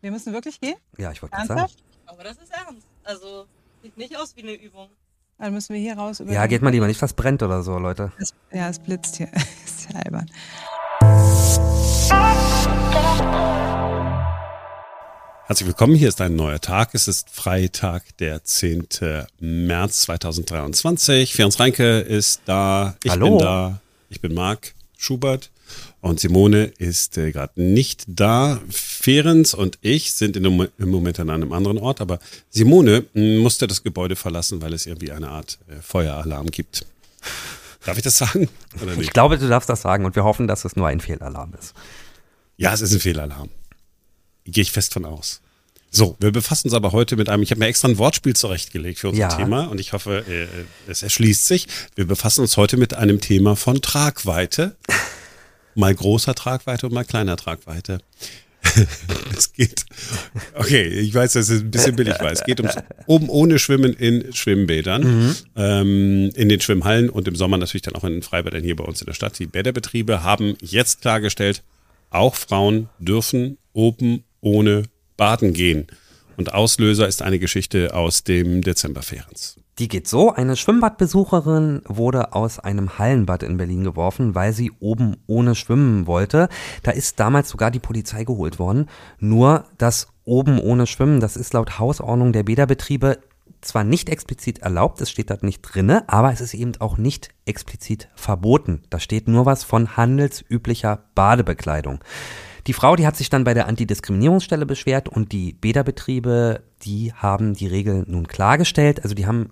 Wir müssen wirklich gehen? Ja, ich wollte gerade sagen. Ernsthaft? Aber das ist ernst. Also, sieht nicht aus wie eine Übung. Dann müssen wir hier raus. über Ja, geht mal lieber nicht, was brennt oder so, Leute. Es, ja, es blitzt hier. ist ja albern. Herzlich willkommen, hier ist ein neuer Tag. Es ist Freitag, der 10. März 2023. Ferenc Reinke ist da, ich Hallo. bin da, ich bin Marc Schubert und Simone ist äh, gerade nicht da. Ferenc und ich sind im Moment an einem anderen Ort, aber Simone mh, musste das Gebäude verlassen, weil es irgendwie eine Art äh, Feueralarm gibt. Darf ich das sagen? Oder Ich glaube, du darfst das sagen und wir hoffen, dass es nur ein Fehlalarm ist. Ja, es ist ein Fehlalarm. Gehe ich fest von aus. So, wir befassen uns aber heute mit einem, ich habe mir extra ein Wortspiel zurechtgelegt für unser Ja. Thema und ich hoffe, äh, es erschließt sich. Wir befassen uns heute mit einem Thema von Tragweite. Mal großer Tragweite und mal kleiner Tragweite. es geht, okay, ich weiß, das ist ein bisschen billig, weil es geht ums oben ohne Schwimmen in Schwimmbädern, ähm, in den Schwimmhallen und im Sommer natürlich dann auch in den Freibädern hier bei uns in der Stadt. Die Bäderbetriebe haben jetzt klargestellt, auch Frauen dürfen oben ohne baden gehen. Und Auslöser ist eine Geschichte aus dem Dezember Ferenz. Die geht so, eine Schwimmbadbesucherin wurde aus einem Hallenbad in Berlin geworfen, weil sie oben ohne schwimmen wollte. Da ist damals sogar die Polizei geholt worden. Nur das oben ohne Schwimmen, das ist laut Hausordnung der Bäderbetriebe zwar nicht explizit erlaubt, es steht da nicht drinne, aber es ist eben auch nicht explizit verboten. Da steht nur was von handelsüblicher Badebekleidung. Die Frau, die hat sich dann bei der Antidiskriminierungsstelle beschwert und die Bäderbetriebe, die haben die Regel nun klargestellt. Also die haben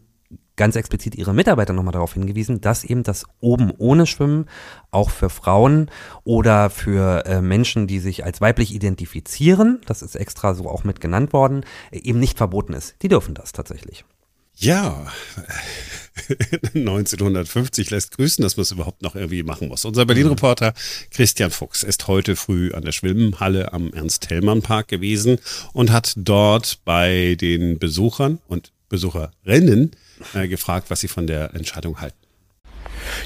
ganz explizit ihre Mitarbeiter nochmal darauf hingewiesen, dass eben das oben ohne Schwimmen auch für Frauen oder für äh, Menschen, die sich als weiblich identifizieren, das ist extra so auch mit genannt worden, eben nicht verboten ist. Die dürfen das tatsächlich. Ja, 1950 lässt grüßen, dass man es überhaupt noch irgendwie machen muss. Unser Berlin-Reporter Christian Fuchs ist heute früh an der Schwimmhalle am Ernst-Hellmann-Park gewesen und hat dort bei den Besuchern und Besucherinnen äh, gefragt, was sie von der Entscheidung halten.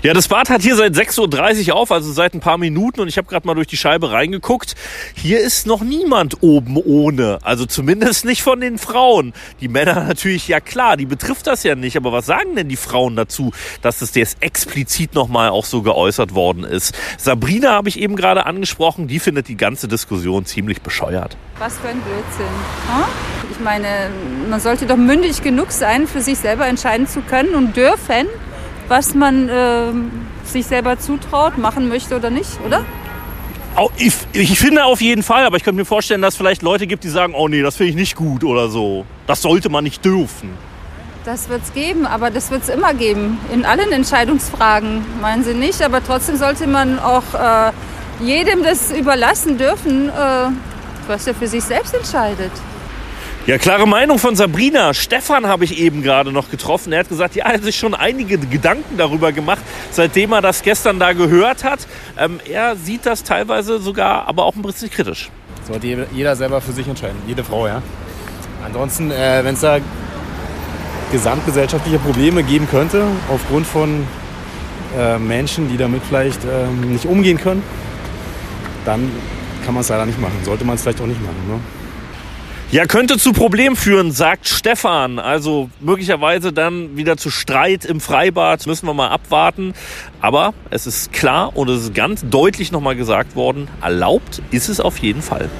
Ja, das Bad hat hier seit 6.30 Uhr auf, also seit ein paar Minuten und ich habe gerade mal durch die Scheibe reingeguckt. Hier ist noch niemand oben ohne, also zumindest nicht von den Frauen. Die Männer natürlich, ja klar, die betrifft das ja nicht, aber was sagen denn die Frauen dazu, dass das jetzt explizit nochmal auch so geäußert worden ist? Sabrina habe ich eben gerade angesprochen, die findet die ganze Diskussion ziemlich bescheuert. Was für ein Blödsinn. Hm? Ich meine, man sollte doch mündig genug sein, für sich selber entscheiden zu können und dürfen, was man ähm, sich selber zutraut, machen möchte oder nicht, oder? Ich, ich finde auf jeden Fall, aber ich könnte mir vorstellen, dass es vielleicht Leute gibt, die sagen, oh nee, das finde ich nicht gut oder so. Das sollte man nicht dürfen. Das wird es geben, aber das wird es immer geben. In allen Entscheidungsfragen, meinen Sie nicht? Aber trotzdem sollte man auch äh, jedem das überlassen dürfen, äh, was er für sich selbst entscheidet. Ja, klare Meinung von Sabrina. Stefan habe ich eben gerade noch getroffen. Er hat gesagt, ja, er hat sich schon einige Gedanken darüber gemacht, seitdem er das gestern da gehört hat. Ähm, er sieht das teilweise sogar, aber auch ein bisschen kritisch. Sollte jeder- selber für sich entscheiden, jede Frau, ja. Ansonsten, äh, wenn es da gesamtgesellschaftliche Probleme geben könnte, aufgrund von äh, Menschen, die damit vielleicht ähm, nicht umgehen können, dann kann man es leider nicht machen. Sollte man es vielleicht auch nicht machen. Ne? Ja, könnte zu Problemen führen, sagt Stefan. Also möglicherweise dann wieder zu Streit im Freibad. Müssen wir mal abwarten. Aber es ist klar und es ist ganz deutlich nochmal gesagt worden, erlaubt ist es auf jeden Fall.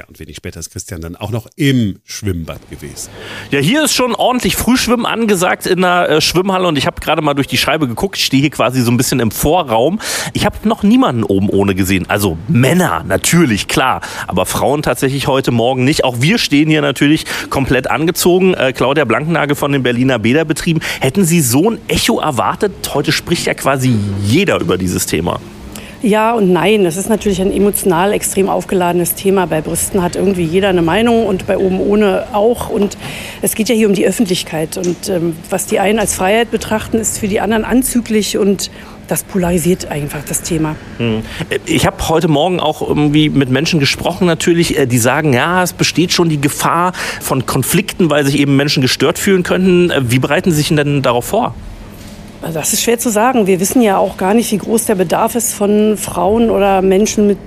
Ja, und wenig später ist Christian dann auch noch im Schwimmbad gewesen. Ja, hier ist schon ordentlich Frühschwimmen angesagt in der äh, Schwimmhalle und ich habe gerade mal durch die Scheibe geguckt. Stehe hier quasi so ein bisschen im Vorraum. Ich habe noch niemanden oben ohne gesehen. Also Männer natürlich, klar. Aber Frauen tatsächlich heute Morgen nicht. Auch wir stehen hier natürlich komplett angezogen. Äh, Claudia Blanknagel von den Berliner Bäderbetrieben. Hätten Sie so ein Echo erwartet? Heute spricht ja quasi jeder über dieses Thema. Ja und nein. Es ist natürlich ein emotional extrem aufgeladenes Thema. Bei Brüsten hat irgendwie jeder eine Meinung und bei oben ohne auch. Und es geht ja hier um die Öffentlichkeit. Und ähm, was die einen als Freiheit betrachten, ist für die anderen anzüglich und das polarisiert einfach das Thema. Hm. Ich habe heute Morgen auch irgendwie mit Menschen gesprochen, natürlich, äh, die sagen, ja, es besteht schon die Gefahr von Konflikten, weil sich eben Menschen gestört fühlen könnten. Äh, Wie bereiten Sie sich denn darauf vor? Also Das ist schwer zu sagen. Wir wissen ja auch gar nicht, wie groß der Bedarf ist von Frauen oder Menschen mit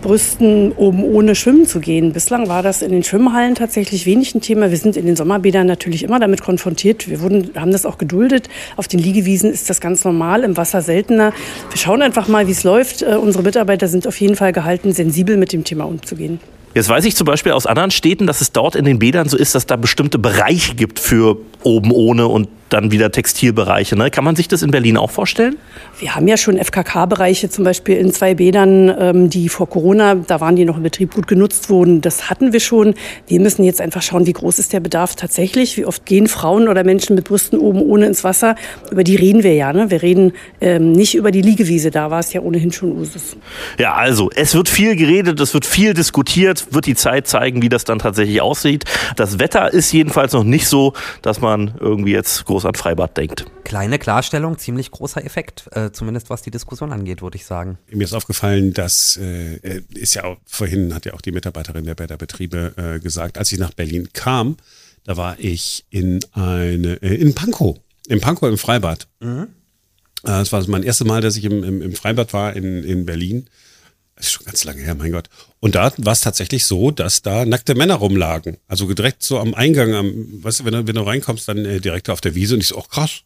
Brüsten oben ohne schwimmen zu gehen. Bislang war das in den Schwimmhallen tatsächlich wenig ein Thema. Wir sind in den Sommerbädern natürlich immer damit konfrontiert. Wir wurden, haben das auch geduldet. Auf den Liegewiesen ist das ganz normal, im Wasser seltener. Wir schauen einfach mal, wie es läuft. Äh, unsere Mitarbeiter sind auf jeden Fall gehalten, sensibel mit dem Thema umzugehen. Jetzt weiß ich zum Beispiel aus anderen Städten, dass es dort in den Bädern so ist, dass da bestimmte Bereiche gibt für oben ohne und dann wieder Textilbereiche. Ne? Kann man sich das in Berlin auch vorstellen? Wir haben ja schon FKK-Bereiche, zum Beispiel in zwei Bädern, ähm, die vor Corona, da waren die noch im Betrieb, gut genutzt wurden. Das hatten wir schon. Wir müssen jetzt einfach schauen, wie groß ist der Bedarf tatsächlich. Wie oft gehen Frauen oder Menschen mit Brüsten oben ohne ins Wasser? Über die reden wir ja. Ne? Wir reden ähm, nicht über die Liegewiese. Da war es ja ohnehin schon Usus. Ja, also es wird viel geredet, es wird viel diskutiert, wird die Zeit zeigen, wie das dann tatsächlich aussieht. Das Wetter ist jedenfalls noch nicht so, dass man irgendwie jetzt groß an Freibad denkt. Kleine Klarstellung, ziemlich großer Effekt, äh, zumindest was die Diskussion angeht, würde ich sagen. Mir ist aufgefallen, dass äh, ist ja auch, vorhin hat ja auch die Mitarbeiterin der Bäderbetriebe äh, gesagt, als ich nach Berlin kam, da war ich in eine äh, in Pankow, in Pankow im Freibad. Mhm. Äh, das war mein erstes Mal, dass ich im, im, im Freibad war in, in Berlin. Das ist schon ganz lange her, mein Gott. Und da war es tatsächlich so, dass da nackte Männer rumlagen. Also direkt so am Eingang, am, weißt du, wenn du, wenn du reinkommst, dann äh, direkt auf der Wiese und ich so, oh krass.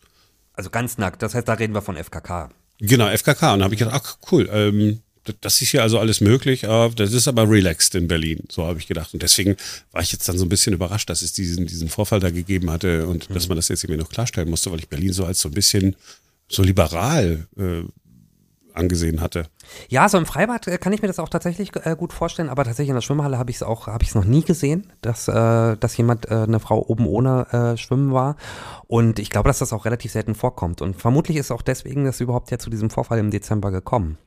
Also ganz nackt, das heißt, da reden wir von FKK. Genau, FKK. Und da habe ich gedacht, ach cool, ähm, das ist hier also alles möglich, aber das ist aber relaxed in Berlin, so habe ich gedacht. Und deswegen war ich jetzt dann so ein bisschen überrascht, dass es diesen, diesen Vorfall da gegeben hatte und mhm. dass man das jetzt irgendwie noch klarstellen musste, weil ich Berlin so als so ein bisschen so liberal äh, angesehen hatte. Ja, so im Freibad äh, kann ich mir das auch tatsächlich äh, gut vorstellen, aber tatsächlich in der Schwimmhalle habe ich es auch, habe ich noch nie gesehen, dass, äh, dass jemand, äh, eine Frau oben ohne äh, schwimmen war. Und ich glaube, dass das auch relativ selten vorkommt. Und vermutlich ist auch deswegen das überhaupt ja zu diesem Vorfall im Dezember gekommen.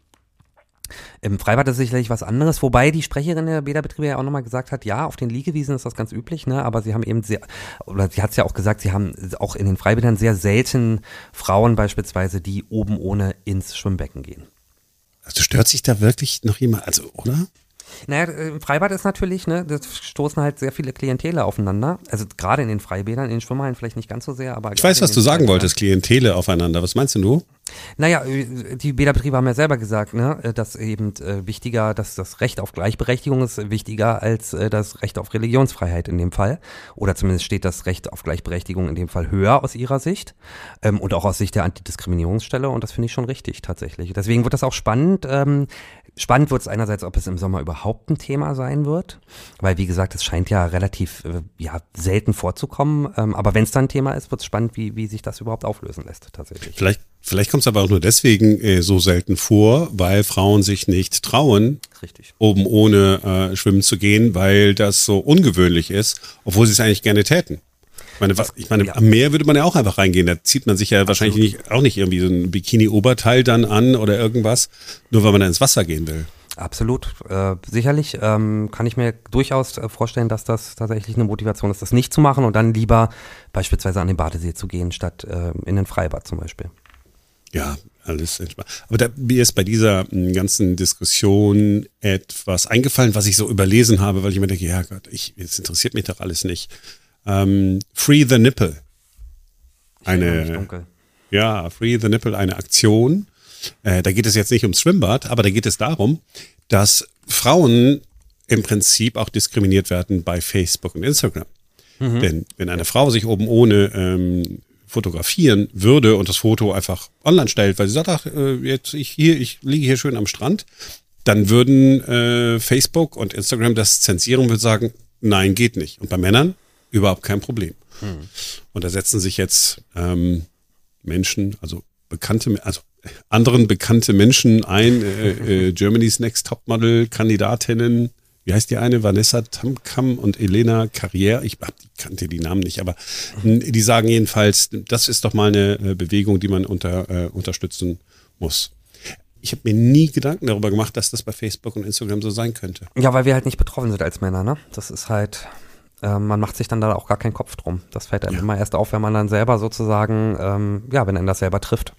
Im Freibad ist sicherlich was anderes, wobei die Sprecherin der Bäderbetriebe ja auch nochmal gesagt hat, ja, auf den Liegewiesen ist das ganz üblich, ne, aber sie haben eben sehr, oder sie hat es ja auch gesagt, sie haben auch in den Freibädern sehr selten Frauen beispielsweise, die oben ohne ins Schwimmbecken gehen. Also stört sich da wirklich noch jemand, also, oder? Naja, im Freibad ist natürlich, ne, das stoßen halt sehr viele Klientele aufeinander. Also gerade in den Freibädern, in den Schwimmhallen vielleicht nicht ganz so sehr, aber. Ich weiß, was du sagen wolltest, Klientele aufeinander. Was meinst du? Naja, äh, die Bäderbetriebe haben ja selber gesagt, ne, äh, dass eben äh, wichtiger, dass das Recht auf Gleichberechtigung ist wichtiger als das Recht auf Religionsfreiheit in dem Fall. Oder zumindest steht das Recht auf Gleichberechtigung in dem Fall höher aus ihrer Sicht ähm, und auch aus Sicht der Antidiskriminierungsstelle. Und das finde ich schon richtig tatsächlich. Deswegen wird das auch spannend. Ähm, spannend wird es einerseits, ob es im Sommer überhaupt ein Thema sein wird, weil wie gesagt, es scheint ja relativ äh, ja, selten vorzukommen. Ähm, aber wenn es dann ein Thema ist, wird es spannend, wie, wie sich das überhaupt auflösen lässt tatsächlich. Vielleicht Vielleicht kommt es aber auch nur deswegen äh, so selten vor, weil Frauen sich nicht trauen, Richtig. oben ohne äh, schwimmen zu gehen, weil das so ungewöhnlich ist, obwohl sie es eigentlich gerne täten. Ich meine, was, ich meine, ja. am Meer würde man ja auch einfach reingehen. Da zieht man sich ja Absolut. wahrscheinlich nicht, auch nicht irgendwie so ein Bikini-Oberteil dann an oder irgendwas, nur weil man da ins Wasser gehen will. Absolut, äh, sicherlich ähm, kann ich mir durchaus äh, vorstellen, dass das tatsächlich eine Motivation ist, das nicht zu machen und dann lieber beispielsweise an den Badesee zu gehen, statt äh, in den Freibad zum Beispiel. Ja, alles entspannt. Aber da, mir ist bei dieser hm, ganzen Diskussion etwas eingefallen, was ich so überlesen habe, weil ich mir denke, ja Gott, ich, es interessiert mich doch alles nicht. Ähm, Free the Nipple. Eine, ja, Free the Nipple, eine Aktion. Äh, da geht es jetzt nicht ums Schwimmbad, aber da geht es darum, dass Frauen im Prinzip auch diskriminiert werden bei Facebook und Instagram. Mhm. Denn wenn eine Frau sich oben ohne ähm, fotografieren würde und das Foto einfach online stellt, weil sie sagt, ach, äh, jetzt ich hier, ich liege hier schön am Strand, dann würden äh, Facebook und Instagram das zensieren und sagen, nein, geht nicht. Und bei Männern überhaupt kein Problem. Hm. Und da setzen sich jetzt ähm, Menschen, also bekannte, also anderen bekannte Menschen ein, äh, äh, Germany's Next Topmodel Kandidatinnen, wie heißt die eine? Vanessa Tamkam und Elena Carrière. Ich kannte die Namen nicht, aber die sagen jedenfalls, das ist doch mal eine äh, Bewegung, die man unter, äh, unterstützen muss. Ich habe mir nie Gedanken darüber gemacht, dass das bei Facebook und Instagram so sein könnte. Ja, weil wir halt nicht betroffen sind als Männer, ne? Das ist halt, äh, man macht sich dann da auch gar keinen Kopf drum. Das fällt einem ja. immer erst auf, wenn man dann selber sozusagen, ähm, ja, wenn einen das selber trifft.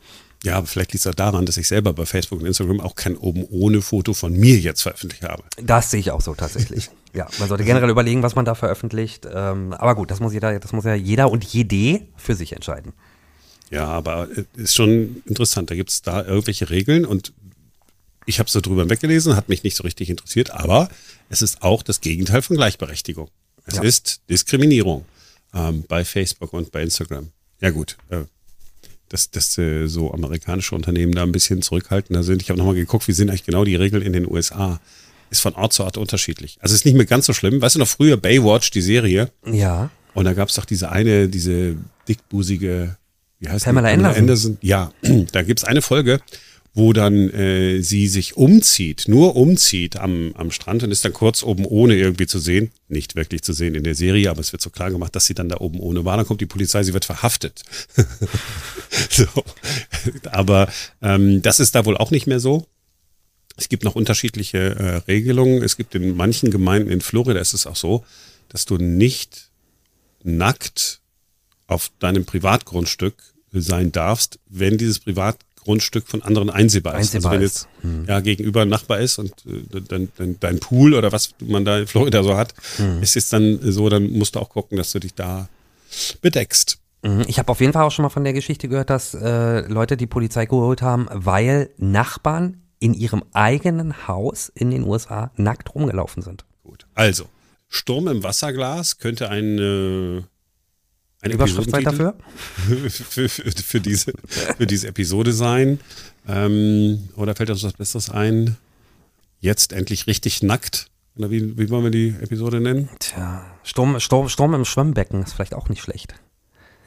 Ja, aber vielleicht liegt es auch daran, dass ich selber bei Facebook und Instagram auch kein oben ohne Foto von mir jetzt veröffentlicht habe. Das sehe ich auch so tatsächlich. ja, man sollte generell überlegen, was man da veröffentlicht. Ähm, aber gut, das muss jeder, das muss ja jeder und jede für sich entscheiden. Ja, aber ist schon interessant. Da gibt es da irgendwelche Regeln und Ich habe so drüber weggelesen, hat mich nicht so richtig interessiert, aber es ist auch das Gegenteil von Gleichberechtigung. Es Ja. ist Diskriminierung ähm, bei Facebook und bei Instagram. Ja gut, äh, dass, dass äh, so amerikanische Unternehmen da ein bisschen zurückhaltender sind. Ich habe nochmal geguckt, wie sind eigentlich genau die Regeln in den USA. Ist von Ort zu Ort unterschiedlich. Also ist nicht mehr ganz so schlimm. Weißt du noch früher Baywatch, die Serie? Ja. Und da gab es doch diese eine, diese dickbusige, wie heißt Pamela die? Anderson. Ja, da gibt's eine Folge, wo dann äh, sie sich umzieht, nur umzieht am, am Strand und ist dann kurz oben ohne irgendwie zu sehen. Nicht wirklich zu sehen in der Serie, aber es wird so klar gemacht, dass sie dann da oben ohne war. Dann kommt die Polizei, sie wird verhaftet. so. Aber ähm, das ist da wohl auch nicht mehr so. Es gibt noch unterschiedliche äh, Regelungen. Es gibt in manchen Gemeinden in Florida ist es auch so, dass du nicht nackt auf deinem Privatgrundstück sein darfst, wenn dieses Privatgrundstück von anderen einsehbar ist. Einsehbar also wenn ist. Hm. jetzt ja gegenüber ein Nachbar ist und äh, dein, dein, dein Pool oder was man da in Florida so hat, Hm. ist jetzt dann so, dann musst du auch gucken, dass du dich da bedeckst. Mhm. Ich habe auf jeden Fall auch schon mal von der Geschichte gehört, dass äh, Leute die Polizei geholt haben, weil Nachbarn in ihrem eigenen Haus in den USA nackt rumgelaufen sind. Gut. Also, Sturm im Wasserglas könnte ein, äh, ein Überschrift dafür? für, für, für, diese, für diese Episode sein. Ähm, oder fällt uns was Besseres ein? Jetzt endlich richtig nackt. Oder wie, wie wollen wir die Episode nennen? Tja, Sturm, Sturm, Sturm im Schwimmbecken ist vielleicht auch nicht schlecht.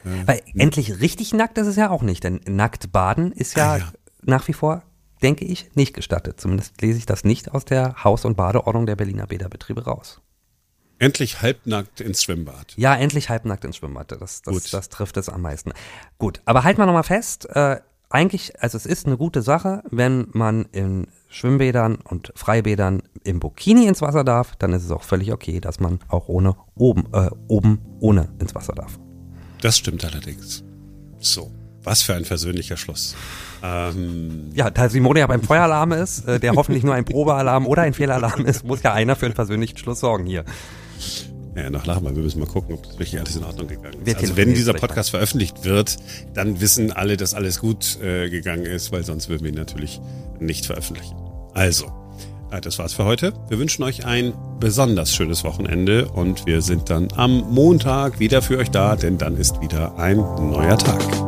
Weil endlich richtig nackt ist es ja auch nicht, denn nackt baden ist ja, Ah, ja. nach wie vor, denke ich, nicht gestattet. Zumindest lese ich das nicht aus der Haus- und Badeordnung der Berliner Bäderbetriebe raus. Endlich halbnackt ins Schwimmbad. Ja, endlich halbnackt ins Schwimmbad. Das, das, Gut. das trifft es am meisten. Gut, aber halten wir nochmal fest, äh, eigentlich, also es ist eine gute Sache, wenn man in Schwimmbädern und Freibädern im Bikini ins Wasser darf, dann ist es auch völlig okay, dass man auch ohne oben, äh, oben ohne ins Wasser darf. Das stimmt allerdings. So, was für ein versöhnlicher Schluss. Ähm, Ja, da Simone ja beim Feueralarm ist, äh, der hoffentlich nur ein Probealarm oder ein Fehlalarm ist, muss ja einer für einen persönlichen Schluss sorgen hier. Ja, noch lachen wir. Wir müssen mal gucken, ob das wirklich alles in Ordnung gegangen ist. Wir also wenn dieser Podcast veröffentlicht wird, dann wissen alle, dass alles gut äh, gegangen ist, weil sonst würden wir ihn natürlich nicht veröffentlichen. Also, äh, das war's für heute. Wir wünschen euch ein besonders schönes Wochenende und wir sind dann am Montag wieder für euch da, denn dann ist wieder ein neuer Tag.